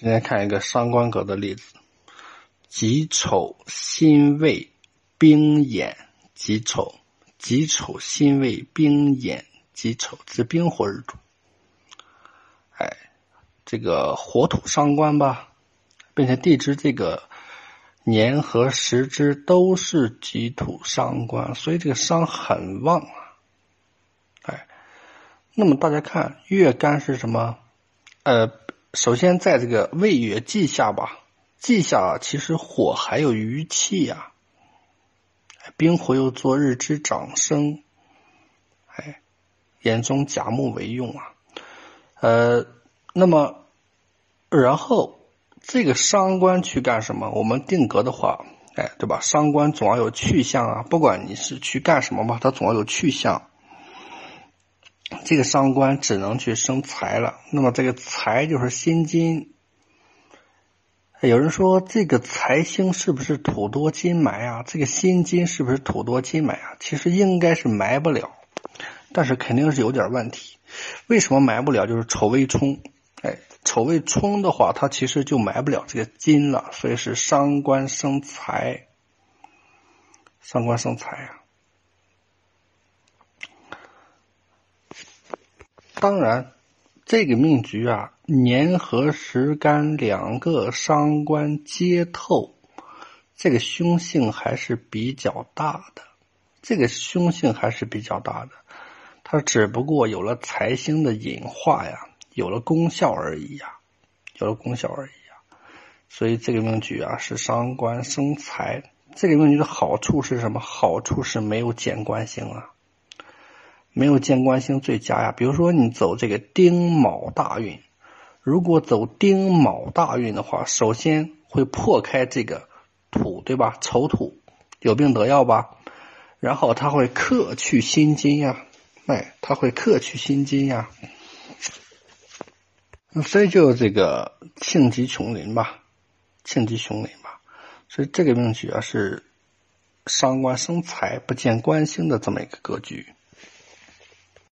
今天看一个伤官格的例子：己丑辛未冰眼己丑，己丑辛未冰眼己丑，是冰火日主。哎，这个火土伤官吧，并且地支这个年和时支都是己土伤官，所以这个伤很旺啊。哎，那么大家看月干是什么？呃。首先，在这个未月季下吧，季下其实火还有余气呀。冰火又作日之长生，哎，眼中甲木为用啊。呃，那么然后这个伤官去干什么？我们定格的话，哎，对吧？伤官总要有去向啊，不管你是去干什么吧，它总要有去向。这个伤官只能去生财了，那么这个财就是辛金。有人说这个财星是不是土多金埋啊？这个辛金是不是土多金埋啊？其实应该是埋不了，但是肯定是有点问题。为什么埋不了？就是丑未冲，哎，丑未冲的话，它其实就埋不了这个金了，所以是伤官生财，伤官生财啊。当然，这个命局啊，年和时干两个伤官皆透，这个凶性还是比较大的。这个凶性还是比较大的，它只不过有了财星的隐化呀，有了功效而已呀，有了功效而已呀。所以这个命局啊，是伤官生财。这个命局的好处是什么？好处是没有减官星啊。没有见官星最佳呀，比如说你走这个丁卯大运，如果走丁卯大运的话，首先会破开这个土，对吧？丑土有病得药吧，然后他会克去辛金呀，哎，他会克去辛金呀，所以就这个庆吉穷林吧，庆吉穷林吧，所以这个命局啊是伤官生财不见官星的这么一个格局。